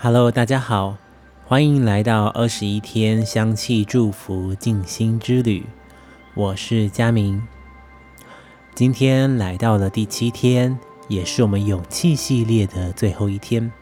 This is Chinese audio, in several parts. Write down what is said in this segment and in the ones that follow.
Hello，大家好，欢迎来到二十一天香气祝福静心之旅。我是佳明，今天来到了第七天，也是我们勇气系列的最后一天。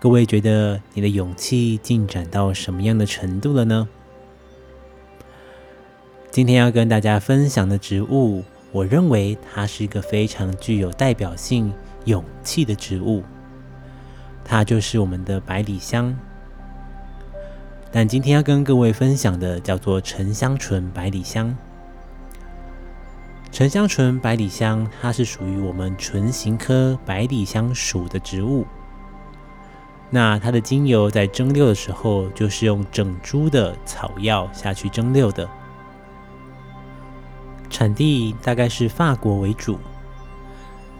各位觉得你的勇气进展到什么样的程度了呢？今天要跟大家分享的植物，我认为它是一个非常具有代表性、勇气的植物。它就是我们的百里香。但今天要跟各位分享的叫做沉香醇百里香。沉香醇百里香，它是属于我们唇形科百里香属的植物。那它的精油在蒸馏的时候，就是用整株的草药下去蒸馏的。产地大概是法国为主。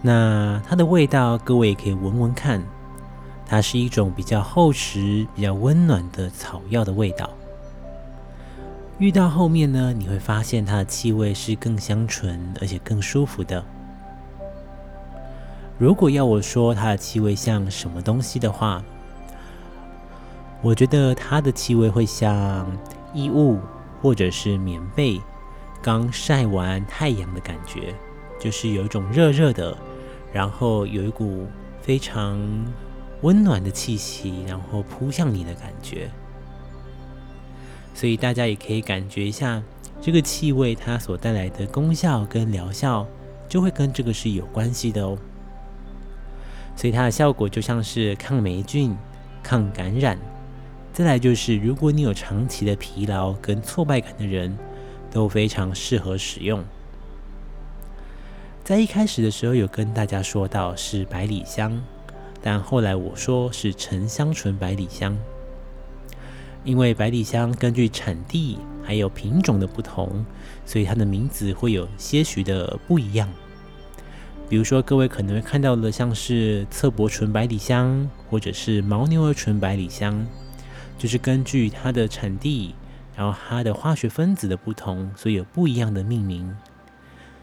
那它的味道，各位可以闻闻看。它是一种比较厚实、比较温暖的草药的味道。遇到后面呢，你会发现它的气味是更香醇，而且更舒服的。如果要我说它的气味像什么东西的话，我觉得它的气味会像衣物或者是棉被刚晒完太阳的感觉，就是有一种热热的，然后有一股非常温暖的气息，然后扑向你的感觉。所以大家也可以感觉一下这个气味它所带来的功效跟疗效，就会跟这个是有关系的哦。所以它的效果就像是抗霉菌、抗感染。再来就是，如果你有长期的疲劳跟挫败感的人，都非常适合使用。在一开始的时候有跟大家说到是百里香，但后来我说是沉香醇百里香，因为百里香根据产地还有品种的不同，所以它的名字会有些许的不一样。比如说，各位可能会看到的像是侧柏醇百里香，或者是牦牛儿醇百里香。就是根据它的产地，然后它的化学分子的不同，所以有不一样的命名。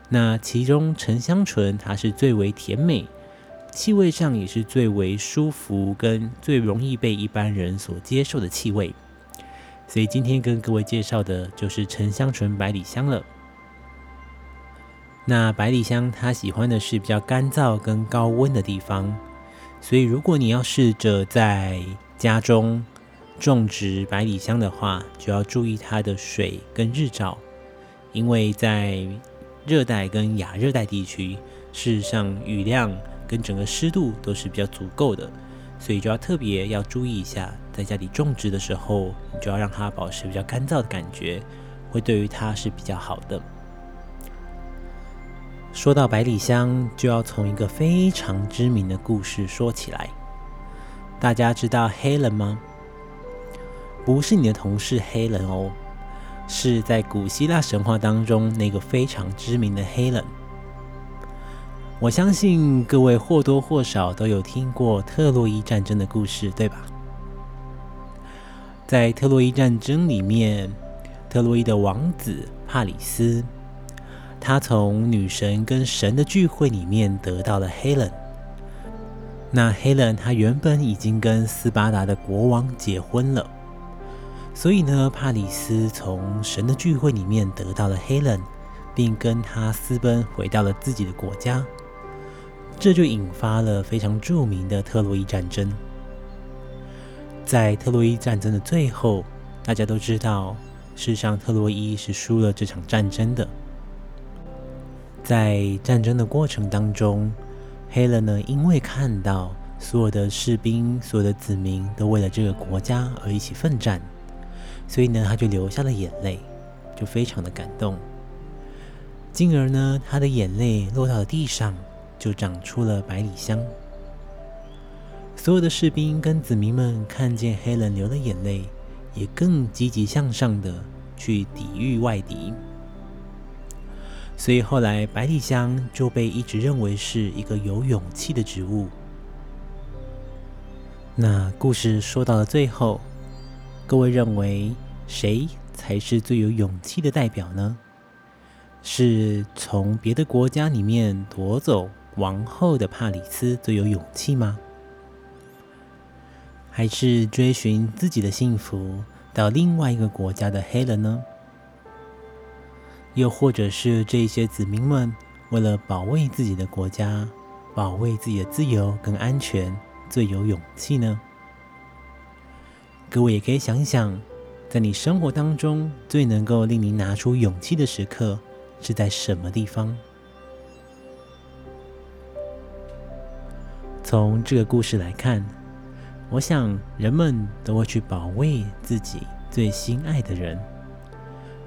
那其中沉香醇它是最为甜美，气味上也是最为舒服，跟最容易被一般人所接受的气味。所以今天跟各位介绍的就是沉香醇百里香了。那百里香它喜欢的是比较干燥跟高温的地方，所以如果你要试着在家中。种植百里香的话，就要注意它的水跟日照，因为在热带跟亚热带地区，事实上雨量跟整个湿度都是比较足够的，所以就要特别要注意一下，在家里种植的时候，你就要让它保持比较干燥的感觉，会对于它是比较好的。说到百里香，就要从一个非常知名的故事说起来，大家知道黑人吗？不是你的同事黑人哦，是在古希腊神话当中那个非常知名的黑人。我相信各位或多或少都有听过特洛伊战争的故事，对吧？在特洛伊战争里面，特洛伊的王子帕里斯，他从女神跟神的聚会里面得到了黑人。那黑人他原本已经跟斯巴达的国王结婚了。所以呢，帕里斯从神的聚会里面得到了黑人，并跟他私奔回到了自己的国家，这就引发了非常著名的特洛伊战争。在特洛伊战争的最后，大家都知道，事实上特洛伊是输了这场战争的。在战争的过程当中，黑人呢，因为看到所有的士兵、所有的子民都为了这个国家而一起奋战。所以呢，他就流下了眼泪，就非常的感动。进而呢，他的眼泪落到了地上，就长出了百里香。所有的士兵跟子民们看见黑人流的眼泪，也更积极向上的去抵御外敌。所以后来，百里香就被一直认为是一个有勇气的植物。那故事说到了最后。各位认为谁才是最有勇气的代表呢？是从别的国家里面夺走王后的帕里斯最有勇气吗？还是追寻自己的幸福到另外一个国家的黑人呢？又或者是这些子民们为了保卫自己的国家、保卫自己的自由跟安全，最有勇气呢？各位也可以想想，在你生活当中最能够令你拿出勇气的时刻是在什么地方？从这个故事来看，我想人们都会去保卫自己最心爱的人，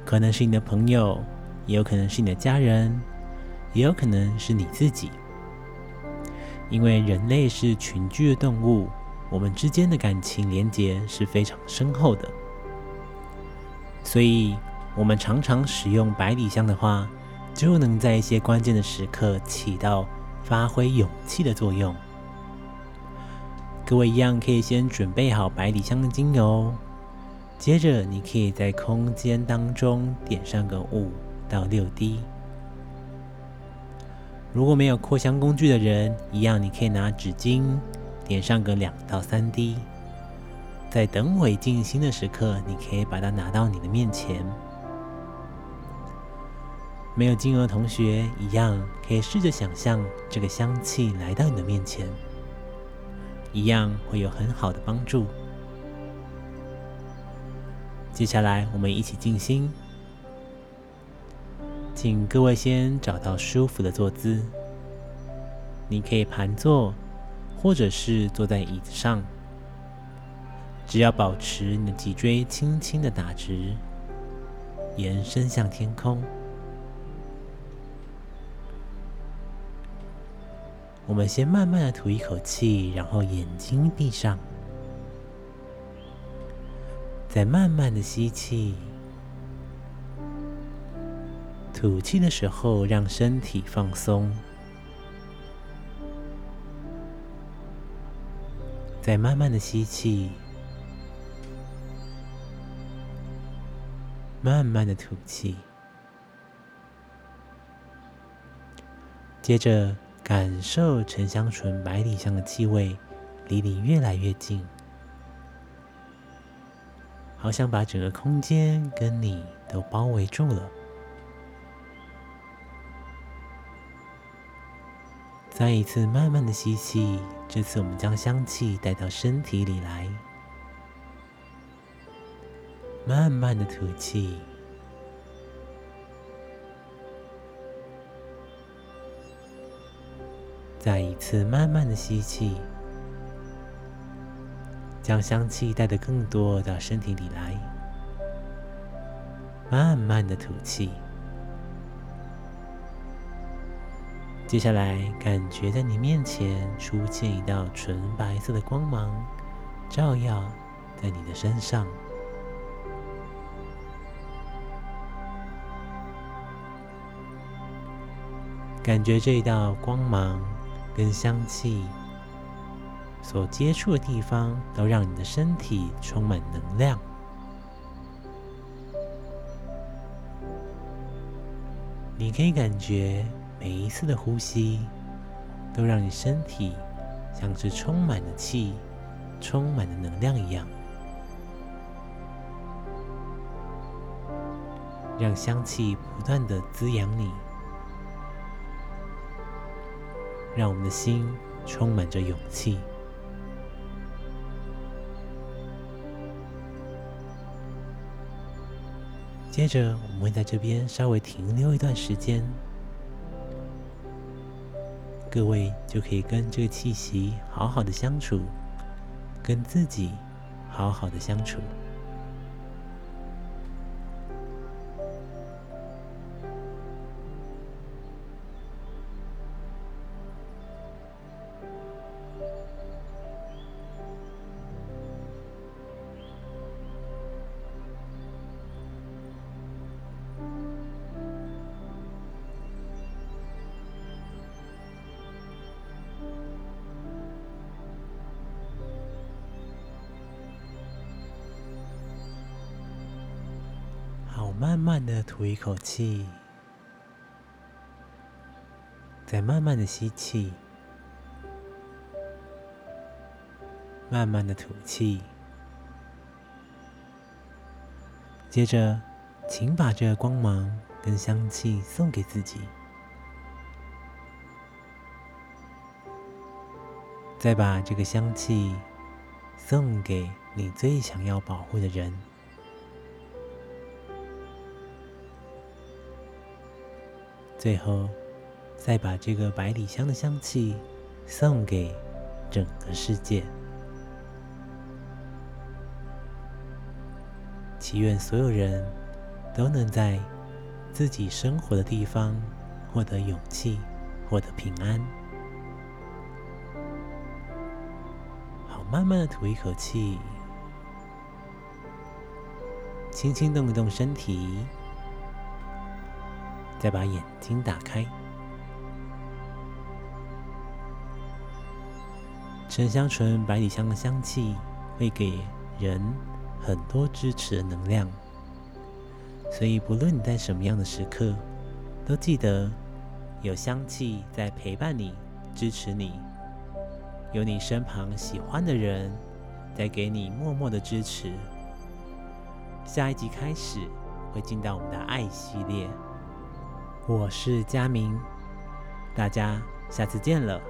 可能是你的朋友。也有可能是你的家人，也有可能是你自己，因为人类是群居的动物，我们之间的感情连结是非常深厚的，所以我们常常使用百里香的话，就能在一些关键的时刻起到发挥勇气的作用。各位一样可以先准备好百里香的精油，接着你可以在空间当中点上个五。到六滴。如果没有扩香工具的人，一样你可以拿纸巾点上个两到三滴。在等会静心的时刻，你可以把它拿到你的面前。没有精油的同学，一样可以试着想象这个香气来到你的面前，一样会有很好的帮助。接下来，我们一起静心。请各位先找到舒服的坐姿，你可以盘坐，或者是坐在椅子上，只要保持你的脊椎轻轻的打直，延伸向天空。我们先慢慢的吐一口气，然后眼睛闭上，再慢慢的吸气。吐气的时候，让身体放松，再慢慢的吸气，慢慢的吐气，接着感受沉香醇百里香的气味离你越来越近，好像把整个空间跟你都包围住了。再一次慢慢的吸气，这次我们将香气带到身体里来。慢慢的吐气，再一次慢慢的吸气，将香气带得更多到身体里来。慢慢的吐气。接下来，感觉在你面前出现一道纯白色的光芒，照耀在你的身上。感觉这一道光芒跟香气所接触的地方，都让你的身体充满能量。你可以感觉。每一次的呼吸，都让你身体像是充满了气、充满了能量一样，让香气不断的滋养你，让我们的心充满着勇气。接着，我们会在这边稍微停留一段时间。各位就可以跟这个气息好好的相处，跟自己好好的相处。慢慢的吐一口气，再慢慢的吸气，慢慢的吐气。接着，请把这光芒跟香气送给自己，再把这个香气送给你最想要保护的人。最后，再把这个百里香的香气送给整个世界。祈愿所有人都能在自己生活的地方获得勇气，获得平安。好，慢慢的吐一口气，轻轻动一动身体。再把眼睛打开，沉香醇百里香的香气会给人很多支持的能量，所以不论你在什么样的时刻，都记得有香气在陪伴你、支持你，有你身旁喜欢的人在给你默默的支持。下一集开始会进到我们的爱系列。我是佳明，大家下次见了。